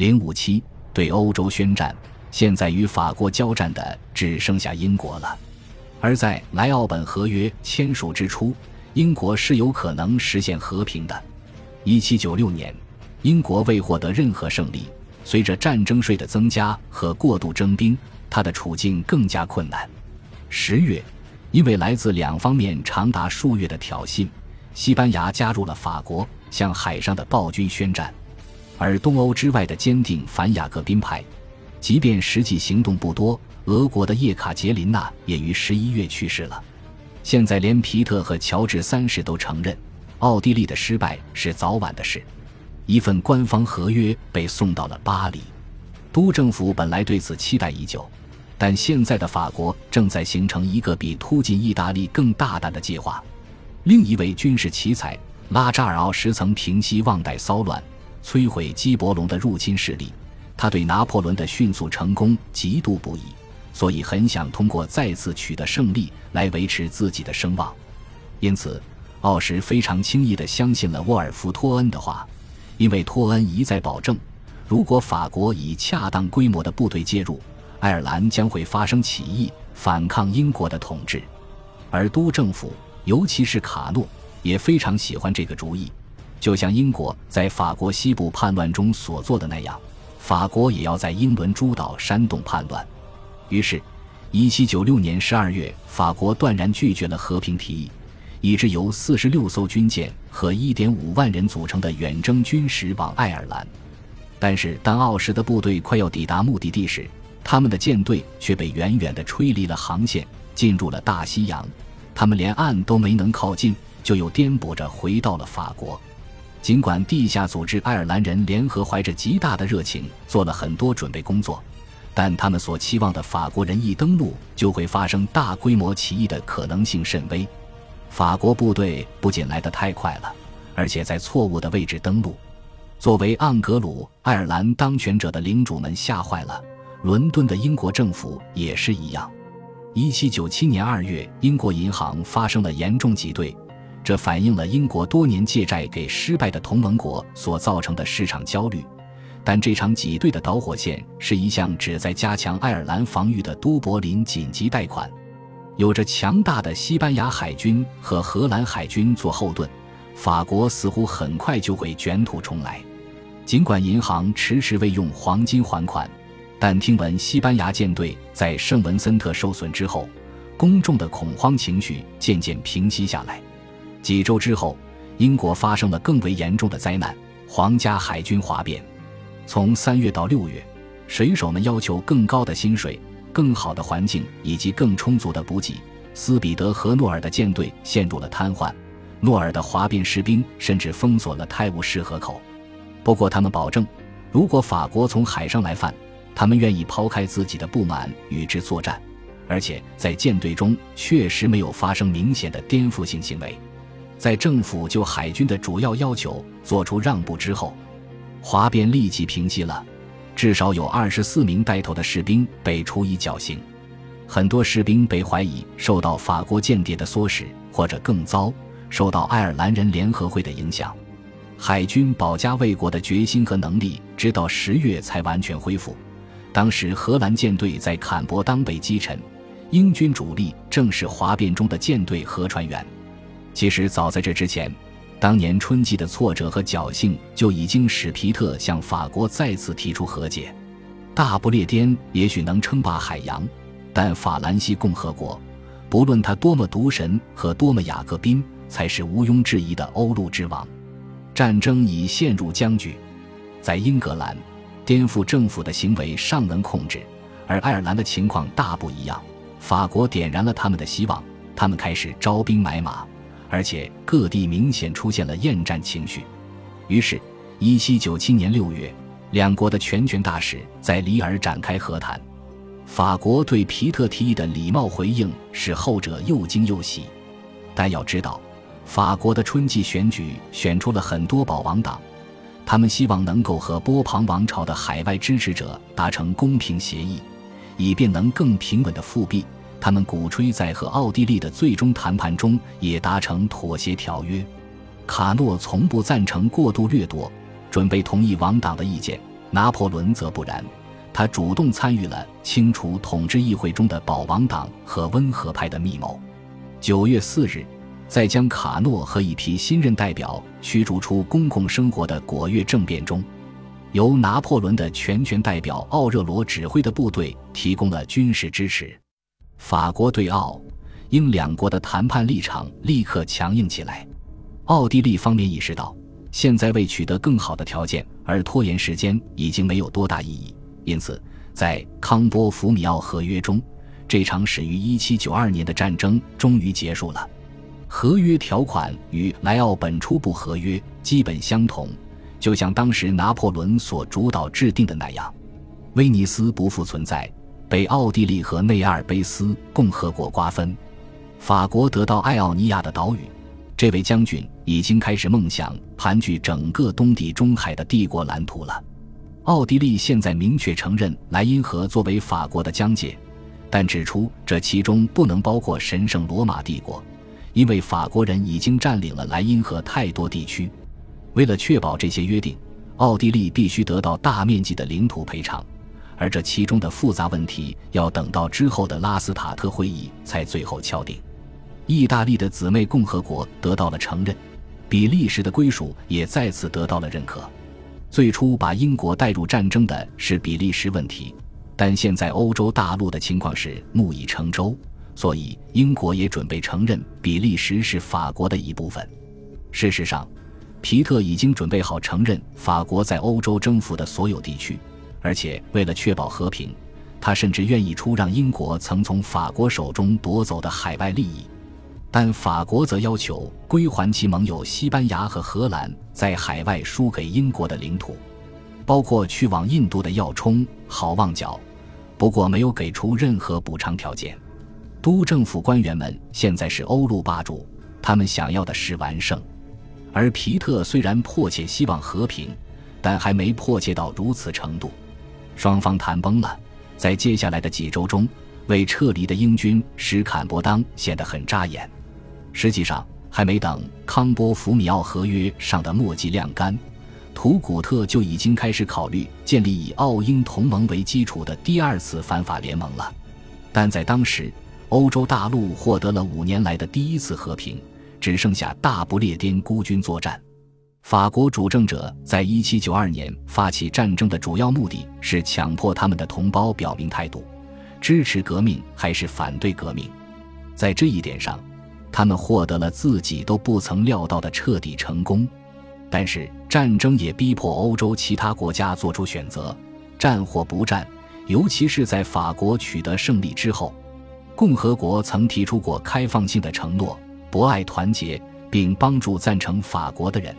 零五七对欧洲宣战，现在与法国交战的只剩下英国了。而在莱奥本合约签署之初，英国是有可能实现和平的。一七九六年，英国未获得任何胜利，随着战争税的增加和过度征兵，他的处境更加困难。十月，因为来自两方面长达数月的挑衅，西班牙加入了法国，向海上的暴君宣战。而东欧之外的坚定反雅各宾派，即便实际行动不多。俄国的叶卡捷琳娜也于十一月去世了。现在连皮特和乔治三世都承认，奥地利的失败是早晚的事。一份官方合约被送到了巴黎，都政府本来对此期待已久，但现在的法国正在形成一个比突进意大利更大胆的计划。另一位军事奇才拉扎尔奥什曾平息旺代骚乱，摧毁基伯龙的入侵势力。他对拿破仑的迅速成功极度不已。所以很想通过再次取得胜利来维持自己的声望，因此奥什非常轻易地相信了沃尔夫托恩的话，因为托恩一再保证，如果法国以恰当规模的部队介入，爱尔兰将会发生起义反抗英国的统治，而都政府尤其是卡诺也非常喜欢这个主意，就像英国在法国西部叛乱中所做的那样，法国也要在英伦诸岛煽动叛乱。于是，1796年12月，法国断然拒绝了和平提议，以致由46艘军舰和1.5万人组成的远征军驶往爱尔兰。但是，当奥什的部队快要抵达目的地时，他们的舰队却被远远地吹离了航线，进入了大西洋。他们连岸都没能靠近，就又颠簸着回到了法国。尽管地下组织爱尔兰人联合怀着极大的热情做了很多准备工作。但他们所期望的法国人一登陆就会发生大规模起义的可能性甚微。法国部队不仅来得太快了，而且在错误的位置登陆。作为盎格鲁爱尔兰当权者的领主们吓坏了，伦敦的英国政府也是一样。1797年2月，英国银行发生了严重挤兑，这反映了英国多年借债给失败的同盟国所造成的市场焦虑。但这场挤兑的导火线是一项旨在加强爱尔兰防御的都柏林紧急贷款。有着强大的西班牙海军和荷兰海军做后盾，法国似乎很快就会卷土重来。尽管银行迟迟未用黄金还款，但听闻西班牙舰队在圣文森特受损之后，公众的恐慌情绪渐渐平息下来。几周之后，英国发生了更为严重的灾难——皇家海军哗变。从三月到六月，水手们要求更高的薪水、更好的环境以及更充足的补给。斯彼得和诺尔的舰队陷入了瘫痪，诺尔的哗变士兵甚至封锁了泰晤士河口。不过，他们保证，如果法国从海上来犯，他们愿意抛开自己的不满与之作战。而且，在舰队中确实没有发生明显的颠覆性行为。在政府就海军的主要要求做出让步之后。哗变立即平息了，至少有二十四名带头的士兵被处以绞刑，很多士兵被怀疑受到法国间谍的唆使，或者更糟，受到爱尔兰人联合会的影响。海军保家卫国的决心和能力，直到十月才完全恢复。当时荷兰舰队在坎伯当被击沉，英军主力正是哗变中的舰队和船员。其实早在这之前。当年春季的挫折和侥幸就已经使皮特向法国再次提出和解。大不列颠也许能称霸海洋，但法兰西共和国，不论他多么独神和多么雅各宾，才是毋庸置疑的欧陆之王。战争已陷入僵局，在英格兰，颠覆政府的行为尚能控制，而爱尔兰的情况大不一样。法国点燃了他们的希望，他们开始招兵买马。而且各地明显出现了厌战情绪，于是，1797年6月，两国的全权大使在里尔展开和谈。法国对皮特提议的礼貌回应使后者又惊又喜，但要知道，法国的春季选举选出了很多保王党，他们希望能够和波旁王朝的海外支持者达成公平协议，以便能更平稳的复辟。他们鼓吹在和奥地利的最终谈判中也达成妥协条约。卡诺从不赞成过度掠夺，准备同意王党的意见，拿破仑则不然，他主动参与了清除统治议会中的保王党和温和派的密谋。九月四日，在将卡诺和一批新任代表驱逐出公共生活的果月政变中，由拿破仑的全权代表奥热罗指挥的部队提供了军事支持。法国对奥、英两国的谈判立场立刻强硬起来。奥地利方面意识到，现在为取得更好的条件而拖延时间已经没有多大意义，因此，在康波福米奥合约中。这场始于1792年的战争终于结束了。合约条款与莱奥本初步合约基本相同，就像当时拿破仑所主导制定的那样。威尼斯不复存在，被奥地利和内阿尔卑斯共和国瓜分。法国得到爱奥尼亚的岛屿。这位将军已经开始梦想盘踞整个东地中海的帝国蓝图了。奥地利现在明确承认莱茵河作为法国的疆界。但指出，这其中不能包括神圣罗马帝国，因为法国人已经占领了莱茵河太多地区。为了确保这些约定，奥地利必须得到大面积的领土赔偿，而这其中的复杂问题要等到之后的拉斯塔特会议才最后敲定。意大利的姊妹共和国得到了承认，比利时的归属也再次得到了认可。最初把英国带入战争的是比利时问题。但现在欧洲大陆的情况是木已成舟，所以英国也准备承认比利时是法国的一部分。事实上，皮特已经准备好承认法国在欧洲征服的所有地区，而且为了确保和平，他甚至愿意出让英国曾从法国手中夺走的海外利益。但法国则要求归还其盟友西班牙和荷兰在海外输给英国的领土，包括去往印度的要冲、好望角。不过没有给出任何补偿条件。都政府官员们现在是欧陆霸主，他们想要的是完胜。而皮特虽然迫切希望和平，但还没迫切到如此程度。双方谈崩了，在接下来的几周中，为撤离的英军使坎伯当显得很扎眼。实际上，还没等康波福米奥合约上的墨迹晾干。图古特就已经开始考虑建立以奥英同盟为基础的第二次反法联盟了，但在当时，欧洲大陆获得了五年来的第一次和平，只剩下大不列颠孤军作战。法国主政者在一七九二年发起战争的主要目的是强迫他们的同胞表明态度，支持革命还是反对革命。在这一点上，他们获得了自己都不曾料到的彻底成功。但是战争也逼迫欧洲其他国家做出选择，战或不战。尤其是在法国取得胜利之后，共和国曾提出过开放性的承诺，博爱团结，并帮助赞成法国的人。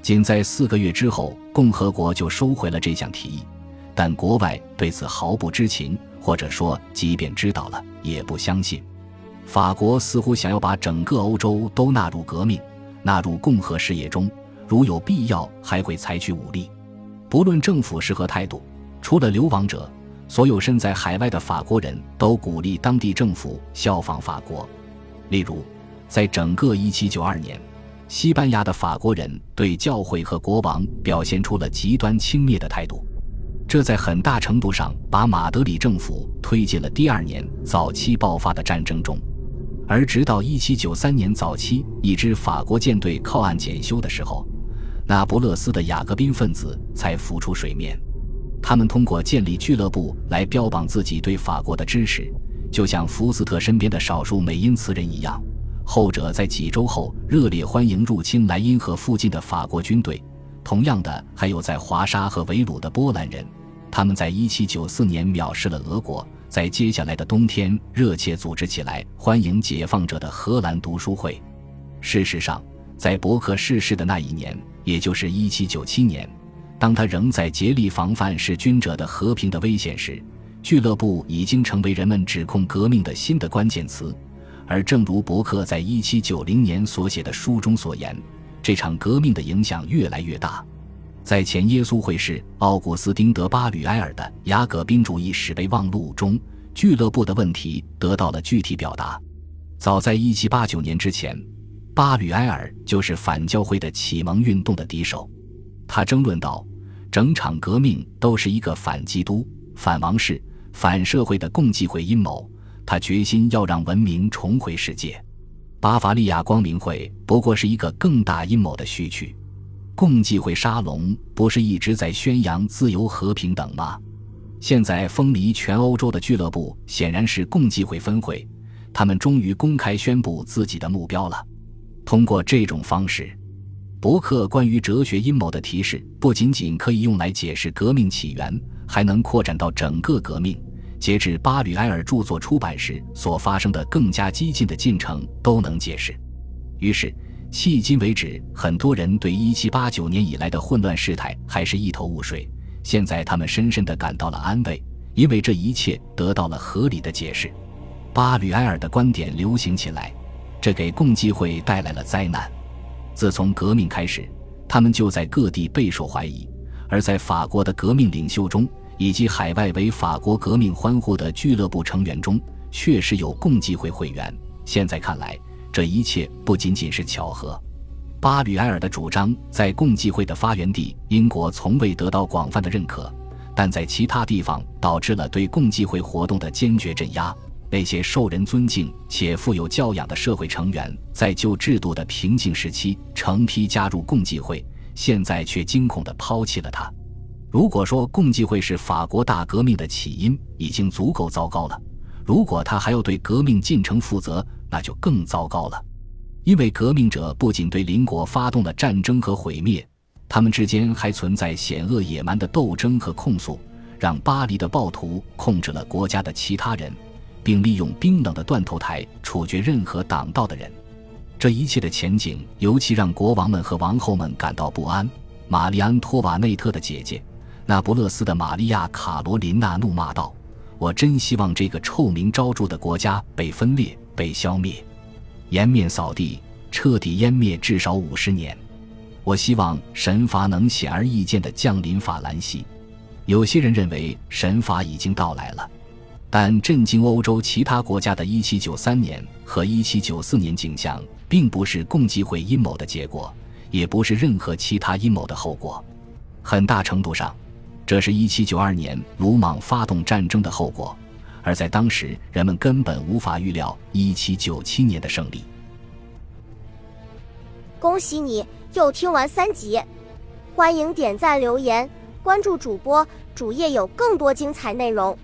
仅在四个月之后，共和国就收回了这项提议，但国外对此毫不知情，或者说，即便知道了，也不相信。法国似乎想要把整个欧洲都纳入革命，纳入共和事业中。如有必要，还会采取武力。不论政府是何态度，除了流亡者，所有身在海外的法国人都鼓励当地政府效仿法国。例如，在整个1792年，西班牙的法国人对教会和国王表现出了极端轻蔑的态度，这在很大程度上把马德里政府推进了第二年早期爆发的战争中。而直到1793年早期，一支法国舰队靠岸检修的时候。那不勒斯的雅各宾分子才浮出水面，他们通过建立俱乐部来标榜自己对法国的支持，就像福斯特身边的少数美因茨人一样。后者在几周后热烈欢迎入侵莱茵河附近的法国军队。同样的，还有在华沙和维鲁的波兰人，他们在1794年藐视了俄国，在接下来的冬天热切组织起来欢迎解放者的荷兰读书会。事实上，在伯克逝世的那一年。也就是一七九七年，当他仍在竭力防范弑君者的和平的危险时，俱乐部已经成为人们指控革命的新的关键词。而正如伯克在一七九零年所写的书中所言，这场革命的影响越来越大。在前耶稣会士奥古斯丁·德巴吕埃尔的《雅各宾主义史备忘录》中，俱乐部的问题得到了具体表达。早在一七八九年之前。巴吕埃尔就是反教会的启蒙运动的敌手，他争论道：整场革命都是一个反基督、反王室、反社会的共济会阴谋。他决心要让文明重回世界。巴伐利亚光明会不过是一个更大阴谋的序曲。共济会沙龙不是一直在宣扬自由和平等吗？现在风靡全欧洲的俱乐部显然是共济会分会，他们终于公开宣布自己的目标了。通过这种方式，伯克关于哲学阴谋的提示不仅仅可以用来解释革命起源，还能扩展到整个革命。截至巴吕埃尔著作出版时所发生的更加激进的进程都能解释。于是，迄今为止，很多人对1789年以来的混乱事态还是一头雾水。现在他们深深地感到了安慰，因为这一切得到了合理的解释。巴吕埃尔的观点流行起来，这给共济会带来了灾难。自从革命开始，他们就在各地备受怀疑，而在法国的革命领袖中，以及海外为法国革命欢呼的俱乐部成员中，确实有共济会会员。现在看来，这一切不仅仅是巧合。巴吕埃尔的主张在共济会的发源地英国从未得到广泛的认可，但在其他地方导致了对共济会活动的坚决镇压。那些受人尊敬且富有教养的社会成员，在旧制度的平静时期成批加入共济会，现在却惊恐地抛弃了它。如果说共济会是法国大革命的起因，已经足够糟糕了；如果他还要对革命进程负责，那就更糟糕了。因为革命者不仅对邻国发动了战争和毁灭，他们之间还存在险恶野蛮的斗争和控诉，让巴黎的暴徒控制了国家的其他人，并利用冰冷的断头台处决任何挡道的人。这一切的前景尤其让国王们和王后们感到不安。玛丽安·托瓦内特的姐姐，那不勒斯的玛利亚·卡罗琳娜怒骂道：“我真希望这个臭名昭著的国家被分裂、被消灭。”颜面扫地，彻底湮灭至少五十年。我希望神罚能显而易见地降临法兰西。有些人认为神罚已经到来了，但震惊欧洲其他国家的1793年和1794年景象，并不是共济会阴谋的结果，也不是任何其他阴谋的后果。很大程度上，这是一七九二年鲁莽发动战争的后果。而在当时，人们根本无法预料一七九七年的胜利。恭喜你又听完三集，欢迎点赞、留言、关注主播，主页有更多精彩内容。